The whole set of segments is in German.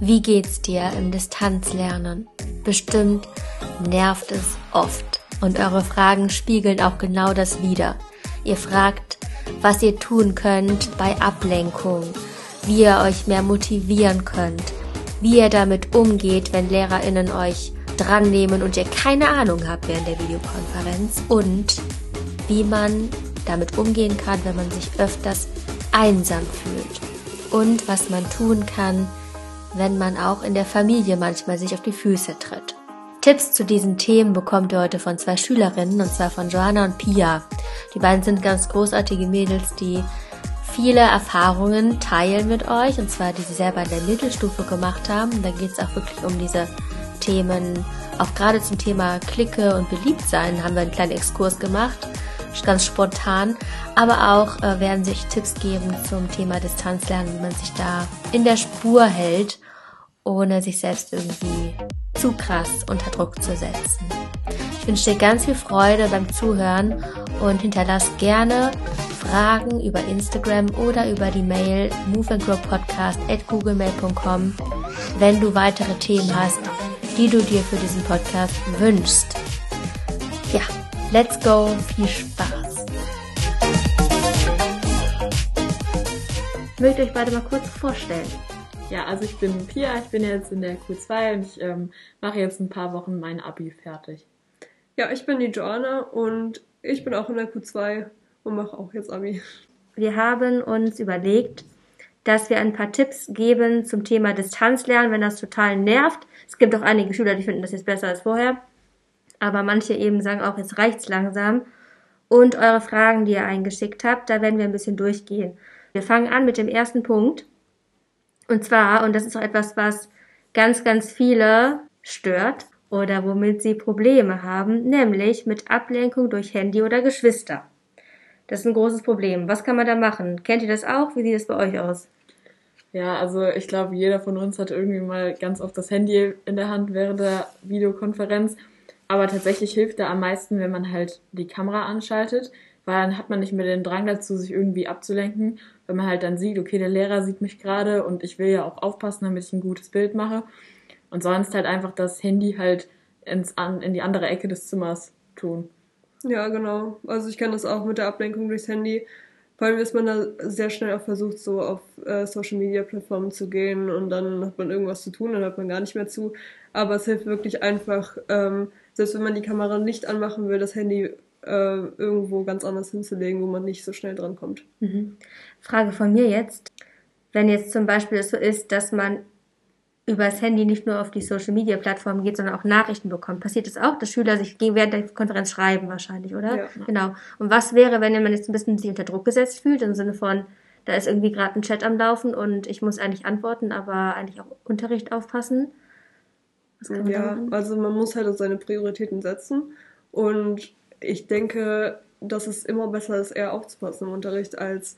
Wie geht's dir im Distanzlernen? Bestimmt nervt es oft. Und eure Fragen spiegeln auch genau das wider. Ihr fragt, was ihr tun könnt bei Ablenkung, wie ihr euch mehr motivieren könnt, wie ihr damit umgeht, wenn LehrerInnen euch dran nehmen und ihr keine Ahnung habt während der Videokonferenz und wie man damit umgehen kann, wenn man sich öfters einsam fühlt und was man tun kann, wenn man auch in der Familie manchmal sich auf die Füße tritt. Tipps zu diesen Themen bekommt ihr heute von zwei Schülerinnen, und zwar von Joanna und Pia. Die beiden sind ganz großartige Mädels, die viele Erfahrungen teilen mit euch, und zwar die sie selber in der Mittelstufe gemacht haben. Da geht es auch wirklich um diese Themen, auch gerade zum Thema Clique und Beliebtsein haben wir einen kleinen Exkurs gemacht, ganz spontan, aber auch äh, werden sich Tipps geben zum Thema Distanzlernen, wie man sich da in der Spur hält, ohne sich selbst irgendwie zu krass unter Druck zu setzen. Ich wünsche dir ganz viel Freude beim Zuhören und hinterlass gerne Fragen über Instagram oder über die Mail moveandgrowpodcast at googlemail.com, wenn du weitere Themen hast, die du dir für diesen Podcast wünschst. Ja, let's go, viel Spaß. Ich möchte euch beide mal kurz vorstellen. Ja, also ich bin Pia, ich bin jetzt in der Q2 und ich ähm, mache jetzt ein paar Wochen mein Abi fertig. Ja, ich bin die Joanna und ich bin auch in der Q2 und mache auch jetzt Abi. Wir haben uns überlegt, dass wir ein paar Tipps geben zum Thema Distanzlernen, wenn das total nervt. Es gibt auch einige Schüler, die finden das jetzt besser als vorher. Aber manche eben sagen auch, jetzt reicht's langsam. Und eure Fragen, die ihr eingeschickt habt, da werden wir ein bisschen durchgehen. Wir fangen an mit dem ersten Punkt. Und zwar, und das ist auch etwas, was ganz, ganz viele stört oder womit sie Probleme haben, nämlich mit Ablenkung durch Handy oder Geschwister. Das ist ein großes Problem. Was kann man da machen? Kennt ihr das auch? Wie sieht es bei euch aus? Ja, also ich glaube, jeder von uns hat irgendwie mal ganz oft das Handy in der Hand während der Videokonferenz. Aber tatsächlich hilft da am meisten, wenn man halt die Kamera anschaltet, weil dann hat man nicht mehr den Drang dazu, sich irgendwie abzulenken wenn man halt dann sieht, okay, der Lehrer sieht mich gerade und ich will ja auch aufpassen, damit ich ein gutes Bild mache. Und sonst halt einfach das Handy halt ins, in die andere Ecke des Zimmers tun. Ja, genau. Also ich kenne das auch mit der Ablenkung durchs Handy. Vor allem ist man da sehr schnell auch versucht, so auf äh, Social Media Plattformen zu gehen und dann hat man irgendwas zu tun, dann hört man gar nicht mehr zu. Aber es hilft wirklich einfach, ähm, selbst wenn man die Kamera nicht anmachen will, das Handy äh, irgendwo ganz anders hinzulegen, wo man nicht so schnell dran kommt. Mhm. Frage von mir jetzt. Wenn jetzt zum Beispiel es so ist, dass man übers Handy nicht nur auf die Social Media Plattformen geht, sondern auch Nachrichten bekommt. Passiert das auch, dass Schüler sich während der Konferenz schreiben wahrscheinlich, oder? Ja. Genau. Und was wäre, wenn man jetzt ein bisschen sich unter Druck gesetzt fühlt, im Sinne von, da ist irgendwie gerade ein Chat am Laufen und ich muss eigentlich antworten, aber eigentlich auch Unterricht aufpassen? ja, also man muss halt seine Prioritäten setzen und ich denke, dass es immer besser ist, eher aufzupassen im Unterricht, als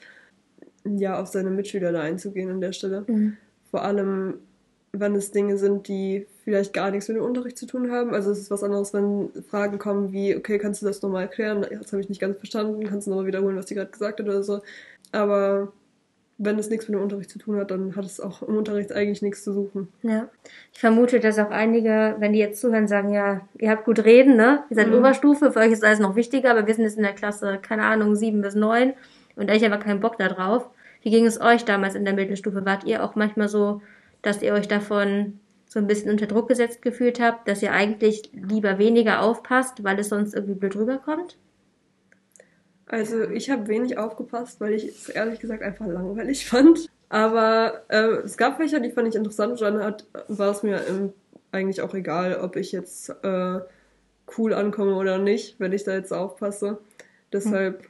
ja auf seine Mitschüler da einzugehen an der Stelle. Mhm. Vor allem, wenn es Dinge sind, die vielleicht gar nichts mit dem Unterricht zu tun haben. Also es ist was anderes, wenn Fragen kommen wie, okay, kannst du das nochmal erklären? Das habe ich nicht ganz verstanden. Kannst du nochmal wiederholen, was die gerade gesagt hat oder so. Aber wenn es nichts mit dem Unterricht zu tun hat, dann hat es auch im Unterricht eigentlich nichts zu suchen. Ja. Ich vermute, dass auch einige, wenn die jetzt zuhören, sagen, ja, ihr habt gut reden, ne? Ihr seid mhm. Oberstufe, für euch ist alles noch wichtiger, aber wir sind jetzt in der Klasse, keine Ahnung, sieben bis neun und ich aber keinen Bock da drauf. Wie ging es euch damals in der Mittelstufe? Wart ihr auch manchmal so, dass ihr euch davon so ein bisschen unter Druck gesetzt gefühlt habt, dass ihr eigentlich lieber weniger aufpasst, weil es sonst irgendwie blöd rüberkommt? Also ich habe wenig aufgepasst, weil ich es ehrlich gesagt einfach langweilig fand. Aber äh, es gab welche, die fand ich interessant. Dann hat, war es mir ähm, eigentlich auch egal, ob ich jetzt äh, cool ankomme oder nicht, wenn ich da jetzt aufpasse. Deshalb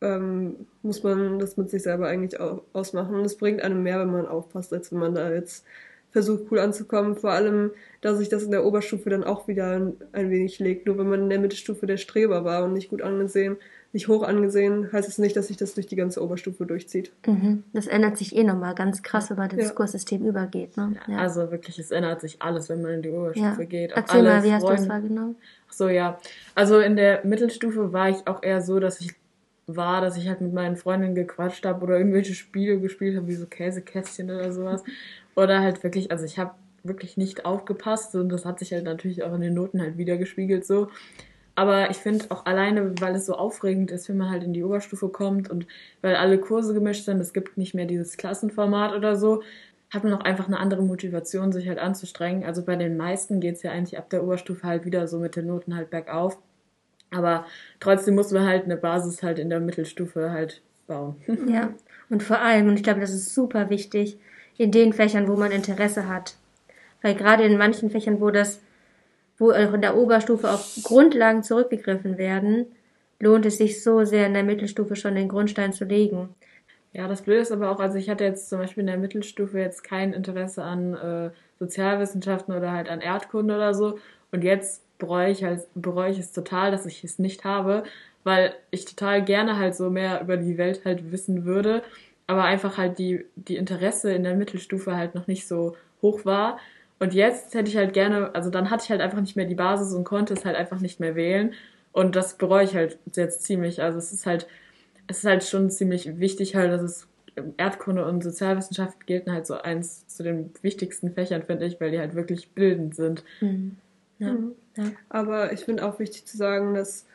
ähm, muss man das mit sich selber eigentlich ausmachen. Und es bringt einem mehr, wenn man aufpasst, als wenn man da jetzt versucht, cool anzukommen. Vor allem, dass sich das in der Oberstufe dann auch wieder ein, ein wenig legt. Nur wenn man in der Mittelstufe der Streber war und nicht gut angesehen, nicht hoch angesehen, heißt es nicht, dass sich das durch die ganze Oberstufe durchzieht. Mhm. Das ändert sich eh nochmal ganz krass, wenn man das ja. Diskurssystem übergeht. Ne? Ja. Also wirklich, es ändert sich alles, wenn man in die Oberstufe ja. geht. Erzähl mal, wie hast du das wahrgenommen? Ach so, ja. Also in der Mittelstufe war ich auch eher so, dass ich war, dass ich halt mit meinen Freundinnen gequatscht habe oder irgendwelche Spiele gespielt habe, wie so Käsekästchen oder sowas. Oder halt wirklich, also ich habe wirklich nicht aufgepasst und das hat sich halt natürlich auch in den Noten halt wieder gespiegelt so. Aber ich finde auch alleine, weil es so aufregend ist, wenn man halt in die Oberstufe kommt und weil alle Kurse gemischt sind, es gibt nicht mehr dieses Klassenformat oder so, hat man auch einfach eine andere Motivation, sich halt anzustrengen. Also bei den meisten geht es ja eigentlich ab der Oberstufe halt wieder so mit den Noten halt bergauf. Aber trotzdem muss man halt eine Basis halt in der Mittelstufe halt bauen. Ja, und vor allem, und ich glaube, das ist super wichtig, in den Fächern, wo man Interesse hat. Weil gerade in manchen Fächern, wo das wo auch in der Oberstufe auf Grundlagen zurückgegriffen werden, lohnt es sich so sehr in der Mittelstufe schon den Grundstein zu legen. Ja, das Blöde ist aber auch, also ich hatte jetzt zum Beispiel in der Mittelstufe jetzt kein Interesse an äh, Sozialwissenschaften oder halt an Erdkunde oder so. Und jetzt bereue ich, halt, bereue ich es total, dass ich es nicht habe, weil ich total gerne halt so mehr über die Welt halt wissen würde, aber einfach halt die, die Interesse in der Mittelstufe halt noch nicht so hoch war. Und jetzt hätte ich halt gerne, also dann hatte ich halt einfach nicht mehr die Basis und konnte es halt einfach nicht mehr wählen. Und das bereue ich halt jetzt ziemlich. Also es ist halt, es ist halt schon ziemlich wichtig halt, dass es Erdkunde und Sozialwissenschaft gelten halt so eins zu den wichtigsten Fächern, finde ich, weil die halt wirklich bildend sind. Mhm. Ja. Mhm. ja. Aber ich finde auch wichtig zu sagen, dass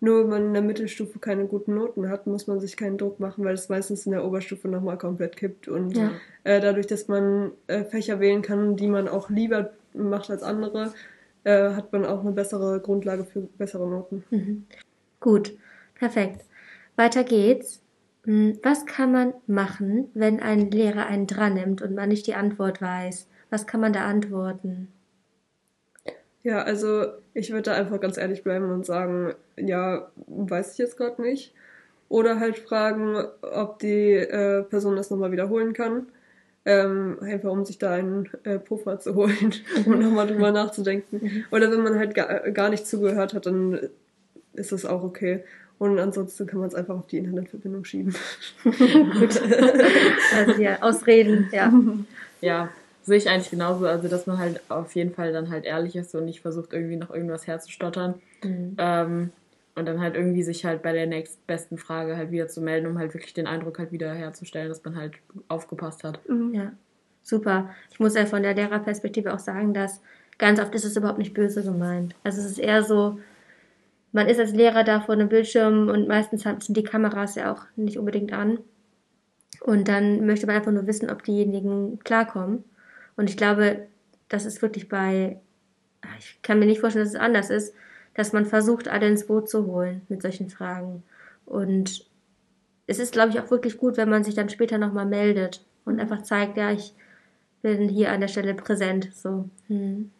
nur wenn man in der Mittelstufe keine guten Noten hat, muss man sich keinen Druck machen, weil es meistens in der Oberstufe nochmal komplett kippt. Und ja. äh, dadurch, dass man äh, Fächer wählen kann, die man auch lieber macht als andere, äh, hat man auch eine bessere Grundlage für bessere Noten. Mhm. Gut, perfekt. Weiter geht's. Hm, was kann man machen, wenn ein Lehrer einen dran nimmt und man nicht die Antwort weiß? Was kann man da antworten? Ja, also ich würde da einfach ganz ehrlich bleiben und sagen, ja, weiß ich jetzt gerade nicht. Oder halt fragen, ob die äh, Person das nochmal wiederholen kann. Ähm, einfach um sich da einen äh, Puffer zu holen und nochmal drüber nachzudenken. Mhm. Oder wenn man halt gar, gar nicht zugehört hat, dann ist das auch okay. Und ansonsten kann man es einfach auf die Internetverbindung schieben. Gut. also ja, Ausreden, ja. Ja, sehe ich eigentlich genauso. Also, dass man halt auf jeden Fall dann halt ehrlich ist und nicht versucht, irgendwie noch irgendwas herzustottern. Mhm. Ähm, und dann halt irgendwie sich halt bei der nächstbesten Frage halt wieder zu melden, um halt wirklich den Eindruck halt wieder herzustellen, dass man halt aufgepasst hat. Mhm. Ja, super. Ich muss ja von der Lehrerperspektive auch sagen, dass ganz oft ist es überhaupt nicht böse gemeint. Also es ist eher so, man ist als Lehrer da vor einem Bildschirm und meistens sind die Kameras ja auch nicht unbedingt an. Und dann möchte man einfach nur wissen, ob diejenigen klarkommen. Und ich glaube, das ist wirklich bei, ich kann mir nicht vorstellen, dass es anders ist, dass man versucht, alle ins Boot zu holen mit solchen Fragen. Und es ist, glaube ich, auch wirklich gut, wenn man sich dann später nochmal meldet und einfach zeigt, ja, ich bin hier an der Stelle präsent. So. Hm.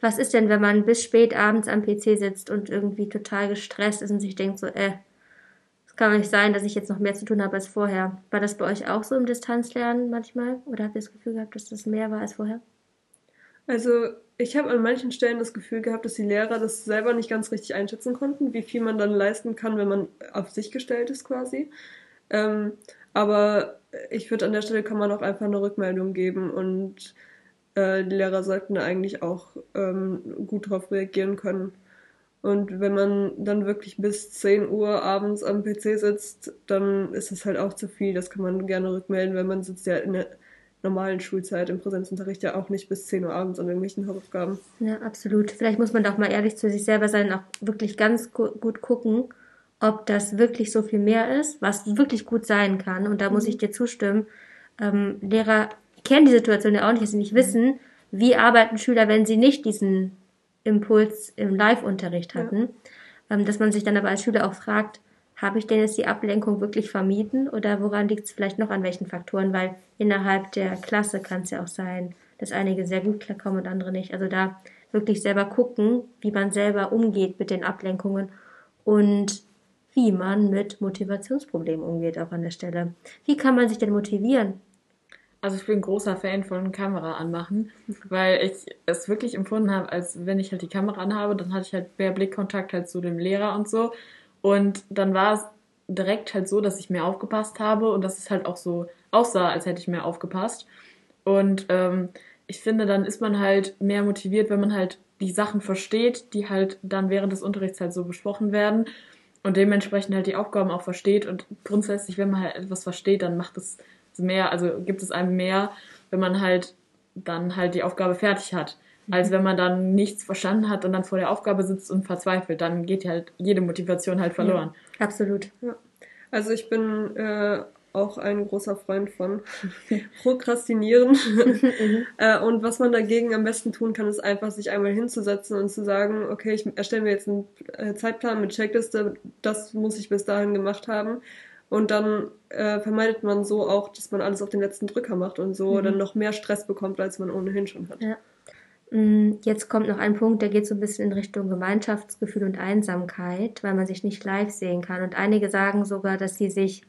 Was ist denn, wenn man bis spät abends am PC sitzt und irgendwie total gestresst ist und sich denkt so, äh, kann nicht sein, dass ich jetzt noch mehr zu tun habe als vorher. War das bei euch auch so im Distanzlernen manchmal? Oder habt ihr das Gefühl gehabt, dass das mehr war als vorher? Also ich habe an manchen Stellen das Gefühl gehabt, dass die Lehrer das selber nicht ganz richtig einschätzen konnten, wie viel man dann leisten kann, wenn man auf sich gestellt ist quasi. Ähm, aber ich finde, an der Stelle kann man auch einfach eine Rückmeldung geben und äh, die Lehrer sollten eigentlich auch ähm, gut darauf reagieren können. Und wenn man dann wirklich bis 10 Uhr abends am PC sitzt, dann ist das halt auch zu viel. Das kann man gerne rückmelden, weil man sitzt ja in der normalen Schulzeit im Präsenzunterricht ja auch nicht bis 10 Uhr abends an irgendwelchen Hausaufgaben. Ja, absolut. Vielleicht muss man doch mal ehrlich zu sich selber sein und auch wirklich ganz gut gucken, ob das wirklich so viel mehr ist, was wirklich gut sein kann. Und da muss ich dir zustimmen. Ähm, Lehrer kennen die Situation ja auch nicht, dass sie nicht wissen, wie arbeiten Schüler, wenn sie nicht diesen Impuls im Live-Unterricht hatten, ja. ähm, dass man sich dann aber als Schüler auch fragt, habe ich denn jetzt die Ablenkung wirklich vermieden oder woran liegt es vielleicht noch an welchen Faktoren? Weil innerhalb der Klasse kann es ja auch sein, dass einige sehr gut klarkommen und andere nicht. Also da wirklich selber gucken, wie man selber umgeht mit den Ablenkungen und wie man mit Motivationsproblemen umgeht auch an der Stelle. Wie kann man sich denn motivieren? Also ich bin ein großer Fan von Kamera anmachen, weil ich es wirklich empfunden habe, als wenn ich halt die Kamera anhabe, dann hatte ich halt mehr Blickkontakt halt zu dem Lehrer und so. Und dann war es direkt halt so, dass ich mehr aufgepasst habe und dass es halt auch so aussah, als hätte ich mehr aufgepasst. Und ähm, ich finde, dann ist man halt mehr motiviert, wenn man halt die Sachen versteht, die halt dann während des Unterrichts halt so besprochen werden. und dementsprechend halt die Aufgaben auch versteht. Und grundsätzlich, wenn man halt etwas versteht, dann macht es mehr, also gibt es einem mehr, wenn man halt dann halt die Aufgabe fertig hat. Als wenn man dann nichts verstanden hat und dann vor der Aufgabe sitzt und verzweifelt. Dann geht halt jede Motivation halt verloren. Ja, absolut. Ja. Also ich bin äh, auch ein großer Freund von Prokrastinieren. äh, und was man dagegen am besten tun kann, ist einfach sich einmal hinzusetzen und zu sagen, okay, ich erstelle mir jetzt einen äh, Zeitplan mit Checkliste, das muss ich bis dahin gemacht haben. Und dann äh, vermeidet man so auch, dass man alles auf den letzten Drücker macht und so mhm. dann noch mehr Stress bekommt, als man ohnehin schon hat. Ja. Mm, jetzt kommt noch ein Punkt, der geht so ein bisschen in Richtung Gemeinschaftsgefühl und Einsamkeit, weil man sich nicht live sehen kann. Und einige sagen sogar, dass sie sich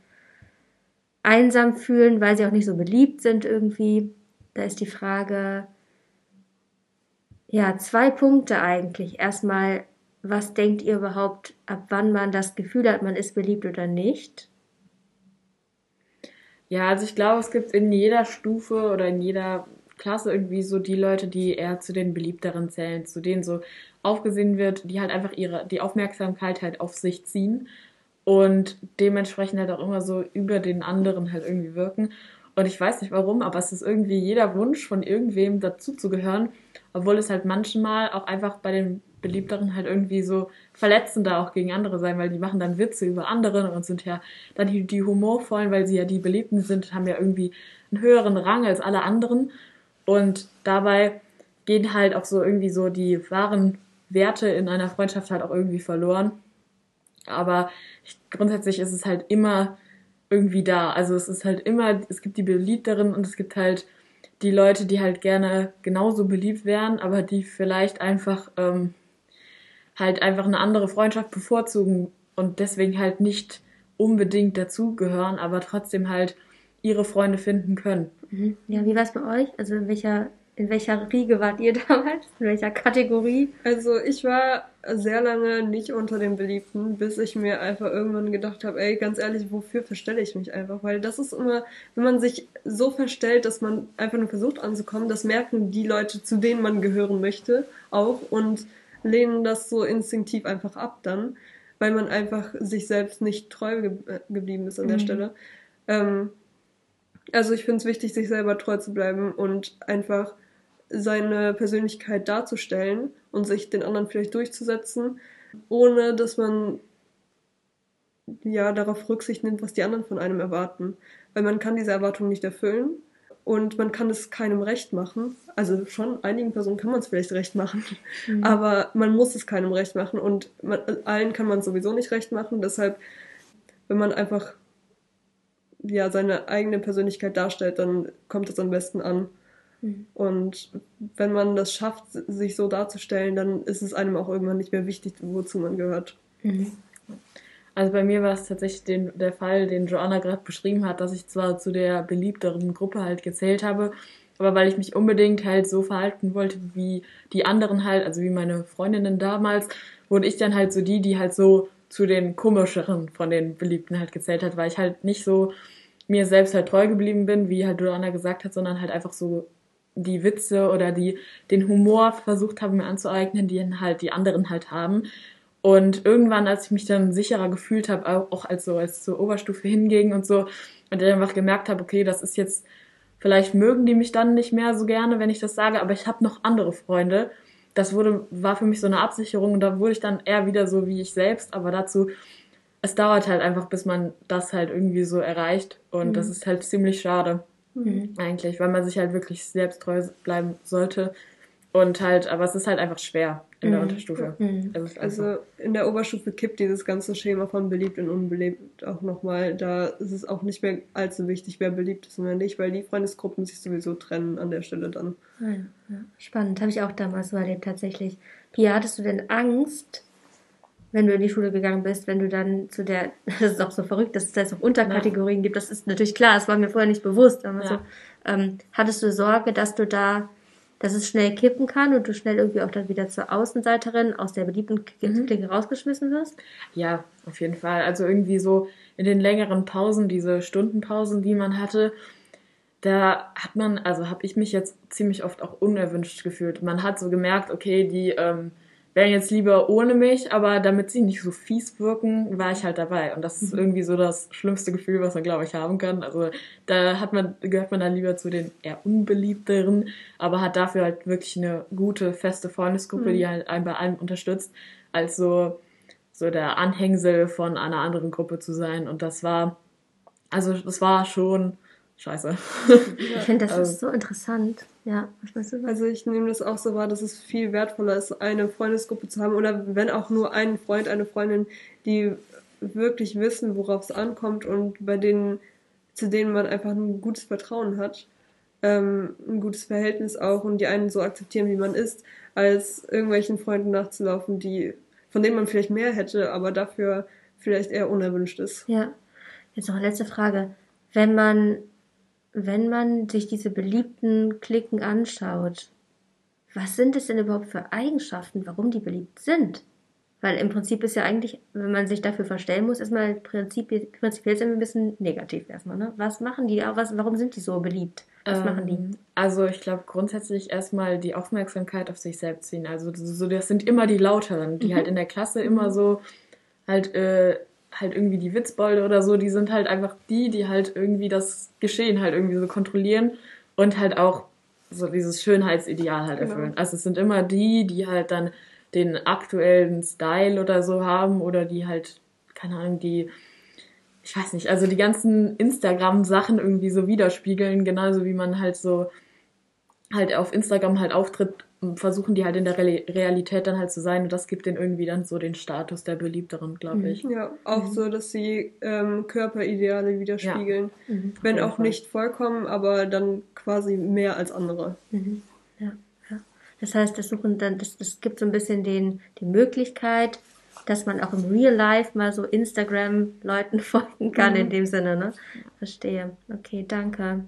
einsam fühlen, weil sie auch nicht so beliebt sind irgendwie. Da ist die Frage, ja, zwei Punkte eigentlich. Erstmal, was denkt ihr überhaupt, ab wann man das Gefühl hat, man ist beliebt oder nicht? Ja, also ich glaube, es gibt in jeder Stufe oder in jeder Klasse irgendwie so die Leute, die eher zu den beliebteren zählen, zu denen so aufgesehen wird, die halt einfach ihre die Aufmerksamkeit halt auf sich ziehen und dementsprechend halt auch immer so über den anderen halt irgendwie wirken. Und ich weiß nicht warum, aber es ist irgendwie jeder Wunsch von irgendwem dazu zu gehören, obwohl es halt manchmal auch einfach bei den beliebteren halt irgendwie so verletzender auch gegen andere sein, weil die machen dann Witze über andere und sind ja dann die, die humorvollen, weil sie ja die Beliebten sind, haben ja irgendwie einen höheren Rang als alle anderen. Und dabei gehen halt auch so irgendwie so die wahren Werte in einer Freundschaft halt auch irgendwie verloren. Aber ich, grundsätzlich ist es halt immer irgendwie da. Also es ist halt immer, es gibt die Beliebteren und es gibt halt die Leute, die halt gerne genauso beliebt wären, aber die vielleicht einfach ähm, halt einfach eine andere Freundschaft bevorzugen und deswegen halt nicht unbedingt dazugehören, aber trotzdem halt ihre Freunde finden können. Mhm. Ja, wie war es bei euch? Also in welcher, in welcher Riege wart ihr damals? In welcher Kategorie? Also ich war sehr lange nicht unter den Beliebten, bis ich mir einfach irgendwann gedacht habe, ey, ganz ehrlich, wofür verstelle ich mich einfach? Weil das ist immer, wenn man sich so verstellt, dass man einfach nur versucht anzukommen, das merken die Leute, zu denen man gehören möchte, auch und lehnen das so instinktiv einfach ab dann, weil man einfach sich selbst nicht treu ge geblieben ist an der mhm. Stelle. Ähm, also ich finde es wichtig, sich selber treu zu bleiben und einfach seine Persönlichkeit darzustellen und sich den anderen vielleicht durchzusetzen, ohne dass man ja darauf Rücksicht nimmt, was die anderen von einem erwarten. Weil man kann diese Erwartungen nicht erfüllen und man kann es keinem recht machen. Also schon einigen Personen kann man es vielleicht recht machen, mhm. aber man muss es keinem recht machen und man, allen kann man es sowieso nicht recht machen. Deshalb, wenn man einfach ja seine eigene Persönlichkeit darstellt, dann kommt es am besten an. Mhm. Und wenn man das schafft, sich so darzustellen, dann ist es einem auch irgendwann nicht mehr wichtig, wozu man gehört. Mhm. Also bei mir war es tatsächlich den, der Fall, den Joanna gerade beschrieben hat, dass ich zwar zu der beliebteren Gruppe halt gezählt habe, aber weil ich mich unbedingt halt so verhalten wollte wie die anderen halt, also wie meine Freundinnen damals, wurde ich dann halt so die, die halt so zu den komischeren von den Beliebten halt gezählt hat, weil ich halt nicht so mir selbst halt treu geblieben bin, wie halt Joanna gesagt hat, sondern halt einfach so die Witze oder die den Humor versucht habe mir anzueignen, die halt die anderen halt haben. Und irgendwann, als ich mich dann sicherer gefühlt habe, auch als so als zur Oberstufe hinging und so, und ich einfach gemerkt habe, okay, das ist jetzt, vielleicht mögen die mich dann nicht mehr so gerne, wenn ich das sage, aber ich habe noch andere Freunde. Das wurde, war für mich so eine Absicherung und da wurde ich dann eher wieder so wie ich selbst, aber dazu, es dauert halt einfach, bis man das halt irgendwie so erreicht und mhm. das ist halt ziemlich schade. Mhm. Eigentlich, weil man sich halt wirklich selbst treu bleiben sollte und halt, aber es ist halt einfach schwer in mhm. der Unterstufe. Mhm. Also, also, in der Oberstufe kippt dieses ganze Schema von beliebt und unbeliebt auch nochmal. Da ist es auch nicht mehr allzu wichtig, wer beliebt ist und wer nicht, weil die Freundesgruppen sich sowieso trennen an der Stelle dann. Ja, ja. Spannend, habe ich auch damals so erlebt tatsächlich. Pia, hattest du denn Angst, wenn du in die Schule gegangen bist, wenn du dann zu der, das ist auch so verrückt, dass es da jetzt auch Unterkategorien ja. gibt, das ist natürlich klar, das war mir vorher nicht bewusst, aber so, ähm, hattest du Sorge, dass du da dass es schnell kippen kann und du schnell irgendwie auch dann wieder zur Außenseiterin aus der beliebten mhm. Clique rausgeschmissen wirst? Ja, auf jeden Fall. Also irgendwie so in den längeren Pausen, diese Stundenpausen, die man hatte, da hat man, also habe ich mich jetzt ziemlich oft auch unerwünscht gefühlt. Man hat so gemerkt, okay, die, ähm, wären jetzt lieber ohne mich, aber damit sie nicht so fies wirken, war ich halt dabei. Und das ist mhm. irgendwie so das schlimmste Gefühl, was man, glaube ich, haben kann. Also da hat man, gehört man dann lieber zu den eher unbeliebteren, aber hat dafür halt wirklich eine gute, feste Freundesgruppe, mhm. die halt einen bei allem unterstützt, als so, so der Anhängsel von einer anderen Gruppe zu sein. Und das war, also das war schon scheiße. Ich finde, das also, ist so interessant. Ja, was meinst du? Also ich nehme das auch so wahr, dass es viel wertvoller ist, eine Freundesgruppe zu haben oder wenn auch nur einen Freund, eine Freundin, die wirklich wissen, worauf es ankommt und bei denen, zu denen man einfach ein gutes Vertrauen hat, ähm, ein gutes Verhältnis auch und die einen so akzeptieren, wie man ist, als irgendwelchen Freunden nachzulaufen, die, von denen man vielleicht mehr hätte, aber dafür vielleicht eher unerwünscht ist. Ja. Jetzt noch eine letzte Frage. Wenn man wenn man sich diese beliebten Klicken anschaut, was sind es denn überhaupt für Eigenschaften, warum die beliebt sind? Weil im Prinzip ist ja eigentlich, wenn man sich dafür verstellen muss, erstmal prinzipiell, prinzipiell sind wir ein bisschen negativ erstmal. Ne? Was machen die? Was, warum sind die so beliebt? Was ähm, machen die? Also ich glaube grundsätzlich erstmal die Aufmerksamkeit auf sich selbst ziehen. Also so, das sind immer die Lauteren, die mhm. halt in der Klasse immer so halt äh, halt irgendwie die Witzbolde oder so, die sind halt einfach die, die halt irgendwie das Geschehen halt irgendwie so kontrollieren und halt auch so dieses Schönheitsideal halt genau. erfüllen. Also es sind immer die, die halt dann den aktuellen Style oder so haben oder die halt, keine Ahnung, die, ich weiß nicht, also die ganzen Instagram-Sachen irgendwie so widerspiegeln, genauso wie man halt so halt auf Instagram halt auftritt versuchen die halt in der Realität dann halt zu sein und das gibt denen irgendwie dann so den Status der beliebteren, glaube mhm. ich. Ja, auch mhm. so, dass sie ähm, Körperideale widerspiegeln. Ja. Mhm. Wenn auch Fall. nicht vollkommen, aber dann quasi mehr als andere. Mhm. Ja, ja. Das heißt, das suchen dann, das, das gibt so ein bisschen den, die Möglichkeit, dass man auch im Real Life mal so Instagram-Leuten folgen kann, in mhm. dem Sinne, ne? Verstehe. Okay, danke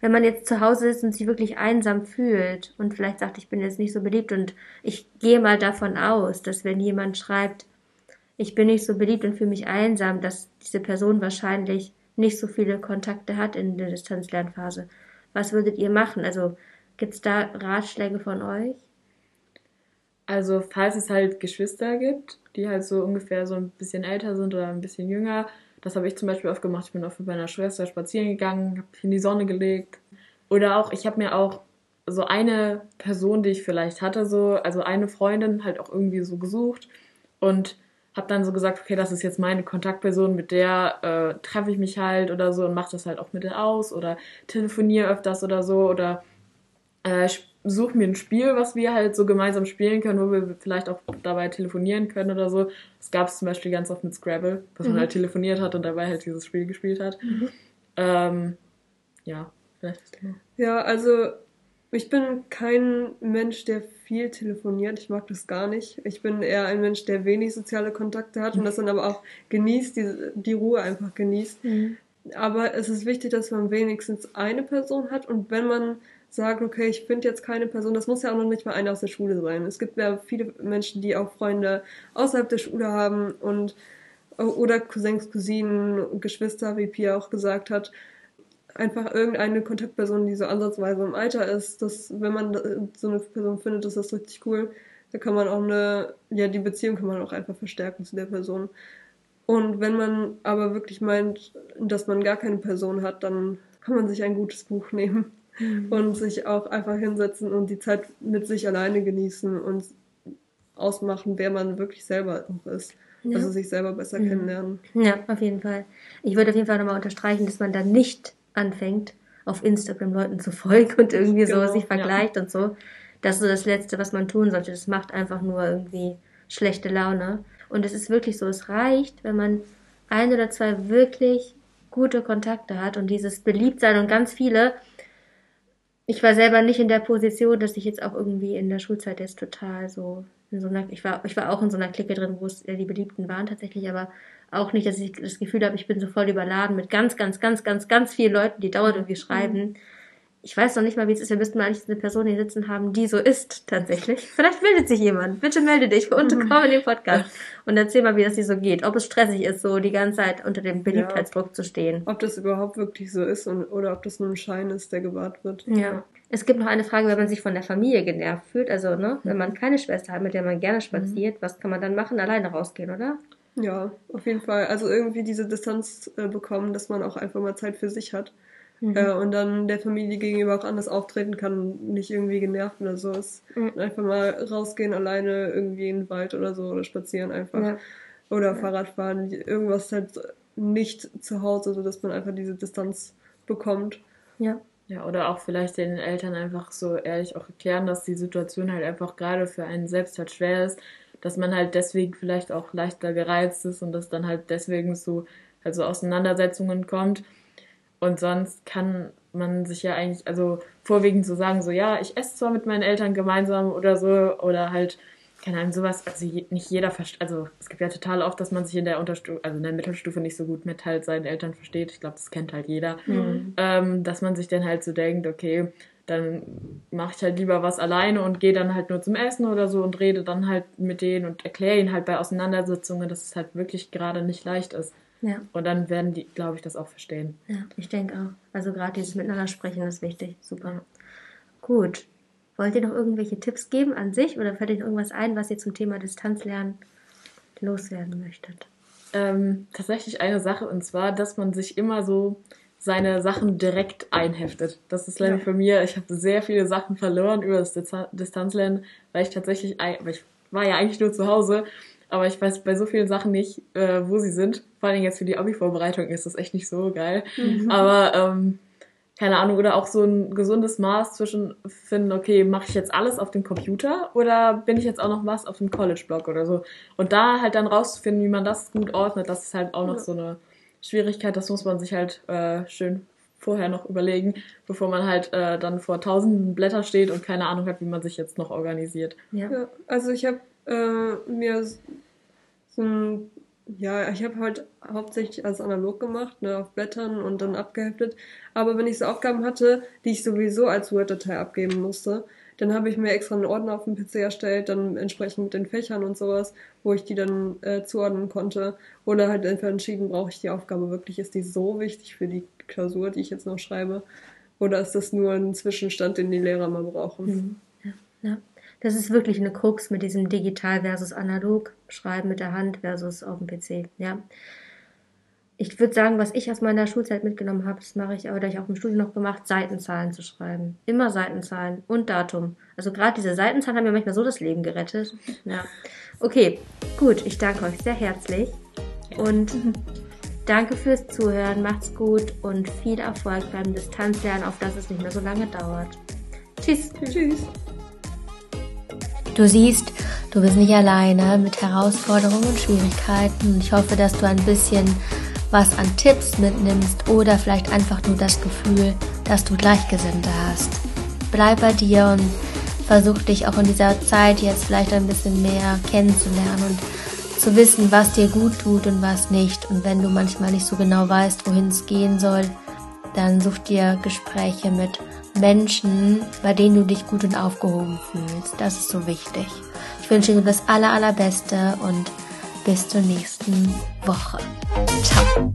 wenn man jetzt zu Hause ist und sich wirklich einsam fühlt und vielleicht sagt, ich bin jetzt nicht so beliebt und ich gehe mal davon aus, dass wenn jemand schreibt, ich bin nicht so beliebt und fühle mich einsam, dass diese Person wahrscheinlich nicht so viele Kontakte hat in der Distanzlernphase. Was würdet ihr machen? Also gibt es da Ratschläge von euch? Also falls es halt Geschwister gibt, die halt so ungefähr so ein bisschen älter sind oder ein bisschen jünger, das habe ich zum Beispiel oft gemacht. Ich bin oft mit meiner Schwester spazieren gegangen, habe mich in die Sonne gelegt. Oder auch, ich habe mir auch so eine Person, die ich vielleicht hatte, so, also eine Freundin halt auch irgendwie so gesucht und habe dann so gesagt, okay, das ist jetzt meine Kontaktperson, mit der äh, treffe ich mich halt oder so und mache das halt auch mit der aus oder telefoniere öfters oder so oder äh, suche mir ein Spiel, was wir halt so gemeinsam spielen können, wo wir vielleicht auch dabei telefonieren können oder so. Das gab es zum Beispiel ganz oft mit Scrabble, dass mhm. man halt telefoniert hat und dabei halt dieses Spiel gespielt hat. Mhm. Ähm, ja, vielleicht ist das Ja, also ich bin kein Mensch, der viel telefoniert. Ich mag das gar nicht. Ich bin eher ein Mensch, der wenig soziale Kontakte hat und das dann aber auch genießt, die, die Ruhe einfach genießt. Mhm. Aber es ist wichtig, dass man wenigstens eine Person hat und wenn man sagt, okay, ich finde jetzt keine Person, das muss ja auch noch nicht mal einer aus der Schule sein. Es gibt ja viele Menschen, die auch Freunde außerhalb der Schule haben und oder Cousins, Cousinen, Geschwister, wie Pia auch gesagt hat. Einfach irgendeine Kontaktperson, die so ansatzweise im Alter ist, dass wenn man so eine Person findet, ist das richtig cool. Da kann man auch eine, ja, die Beziehung kann man auch einfach verstärken zu der Person. Und wenn man aber wirklich meint, dass man gar keine Person hat, dann kann man sich ein gutes Buch nehmen mhm. und sich auch einfach hinsetzen und die Zeit mit sich alleine genießen und ausmachen, wer man wirklich selber auch ist. Ja. Also sich selber besser mhm. kennenlernen. Ja, auf jeden Fall. Ich würde auf jeden Fall nochmal unterstreichen, dass man dann nicht anfängt, auf Instagram Leuten zu folgen und irgendwie genau, so sich vergleicht ja. und so. Das ist so das Letzte, was man tun sollte. Das macht einfach nur irgendwie schlechte Laune. Und es ist wirklich so, es reicht, wenn man ein oder zwei wirklich gute Kontakte hat und dieses Beliebtsein und ganz viele ich war selber nicht in der Position, dass ich jetzt auch irgendwie in der Schulzeit jetzt total so in so einer, ich war, ich war auch in so einer Clique drin, wo es die Beliebten waren tatsächlich, aber auch nicht, dass ich das Gefühl habe, ich bin so voll überladen mit ganz, ganz, ganz, ganz, ganz vielen Leuten, die dauernd irgendwie schreiben. Ich weiß noch nicht mal, wie es ist. Wir müssten mal eigentlich eine Person hier sitzen haben, die so ist, tatsächlich. Vielleicht meldet sich jemand. Bitte melde dich und komm in den Podcast und erzähl mal, wie das hier so geht. Ob es stressig ist, so die ganze Zeit unter dem Beliebtheitsdruck ja. zu stehen. Ob das überhaupt wirklich so ist und, oder ob das nur ein Schein ist, der gewahrt wird. Ja. Es gibt noch eine Frage, wenn man sich von der Familie genervt fühlt. Also, ne, wenn man keine Schwester hat, mit der man gerne spaziert, mhm. was kann man dann machen? Alleine rausgehen, oder? Ja, auf jeden Fall. Also irgendwie diese Distanz äh, bekommen, dass man auch einfach mal Zeit für sich hat. Mhm. Äh, und dann der Familie gegenüber auch anders auftreten kann, nicht irgendwie genervt oder so ist. Mhm. Einfach mal rausgehen, alleine irgendwie in den Wald oder so oder spazieren einfach. Ja. Oder ja. Fahrrad fahren, irgendwas halt nicht zu Hause, sodass man einfach diese Distanz bekommt. Ja. Ja, oder auch vielleicht den Eltern einfach so ehrlich auch erklären, dass die Situation halt einfach gerade für einen selbst halt schwer ist, dass man halt deswegen vielleicht auch leichter gereizt ist und dass dann halt deswegen so also Auseinandersetzungen kommt und sonst kann man sich ja eigentlich, also vorwiegend so sagen, so ja, ich esse zwar mit meinen Eltern gemeinsam oder so, oder halt, keine Ahnung, sowas, also nicht jeder versteht, also es gibt ja total oft, dass man sich in der Unterstufe, also in der Mittelstufe nicht so gut mit halt seinen Eltern versteht. Ich glaube, das kennt halt jeder. Mhm. Ähm, dass man sich dann halt so denkt, okay, dann mache ich halt lieber was alleine und gehe dann halt nur zum Essen oder so und rede dann halt mit denen und erkläre ihnen halt bei Auseinandersetzungen, dass es halt wirklich gerade nicht leicht ist. Ja. Und dann werden die, glaube ich, das auch verstehen. Ja, ich denke auch. Also gerade dieses Miteinander sprechen ist wichtig. Super. Gut. Wollt ihr noch irgendwelche Tipps geben an sich oder fällt euch irgendwas ein, was ihr zum Thema Distanzlernen loswerden möchtet? Ähm, tatsächlich eine Sache und zwar, dass man sich immer so seine Sachen direkt einheftet. Das ist leider ja. für mir, ich habe sehr viele Sachen verloren über das Distanzlernen, weil ich tatsächlich, weil ich war ja eigentlich nur zu Hause aber ich weiß bei so vielen Sachen nicht, äh, wo sie sind. Vor allem jetzt für die Abi-Vorbereitung ist das echt nicht so geil. Mhm. Aber ähm, keine Ahnung, oder auch so ein gesundes Maß zwischen finden, okay, mache ich jetzt alles auf dem Computer oder bin ich jetzt auch noch was auf dem College-Blog oder so. Und da halt dann rauszufinden, wie man das gut ordnet, das ist halt auch noch ja. so eine Schwierigkeit. Das muss man sich halt äh, schön vorher noch überlegen, bevor man halt äh, dann vor tausenden Blätter steht und keine Ahnung hat, wie man sich jetzt noch organisiert. Ja, ja also ich habe äh, mir so ein, ja, ich habe halt hauptsächlich alles analog gemacht, ne, auf Blättern und dann abgeheftet. Aber wenn ich so Aufgaben hatte, die ich sowieso als Word-Datei abgeben musste, dann habe ich mir extra einen Ordner auf dem PC erstellt, dann entsprechend mit den Fächern und sowas, wo ich die dann äh, zuordnen konnte. Oder halt einfach entschieden, brauche ich die Aufgabe wirklich, ist die so wichtig für die Klausur, die ich jetzt noch schreibe? Oder ist das nur ein Zwischenstand, den die Lehrer mal brauchen? Mhm. Ja, ja das ist wirklich eine Krux mit diesem digital versus analog schreiben mit der Hand versus auf dem PC. Ja. Ich würde sagen, was ich aus meiner Schulzeit mitgenommen habe, das mache ich, aber da ich auch im Studium noch gemacht, Seitenzahlen zu schreiben. Immer Seitenzahlen und Datum. Also gerade diese Seitenzahlen haben mir manchmal so das Leben gerettet. Ja. Okay, gut. Ich danke euch sehr herzlich und danke fürs Zuhören. Macht's gut und viel Erfolg beim Distanzlernen, auf dass es nicht mehr so lange dauert. Tschüss. Tschüss. Du siehst, du bist nicht alleine mit Herausforderungen und Schwierigkeiten. Ich hoffe, dass du ein bisschen was an Tipps mitnimmst oder vielleicht einfach nur das Gefühl, dass du Gleichgesinnte hast. Bleib bei dir und versuch dich auch in dieser Zeit jetzt vielleicht ein bisschen mehr kennenzulernen und zu wissen, was dir gut tut und was nicht. Und wenn du manchmal nicht so genau weißt, wohin es gehen soll, dann such dir Gespräche mit Menschen, bei denen du dich gut und aufgehoben fühlst. Das ist so wichtig. Ich wünsche dir das aller, allerbeste und bis zur nächsten Woche. Ciao.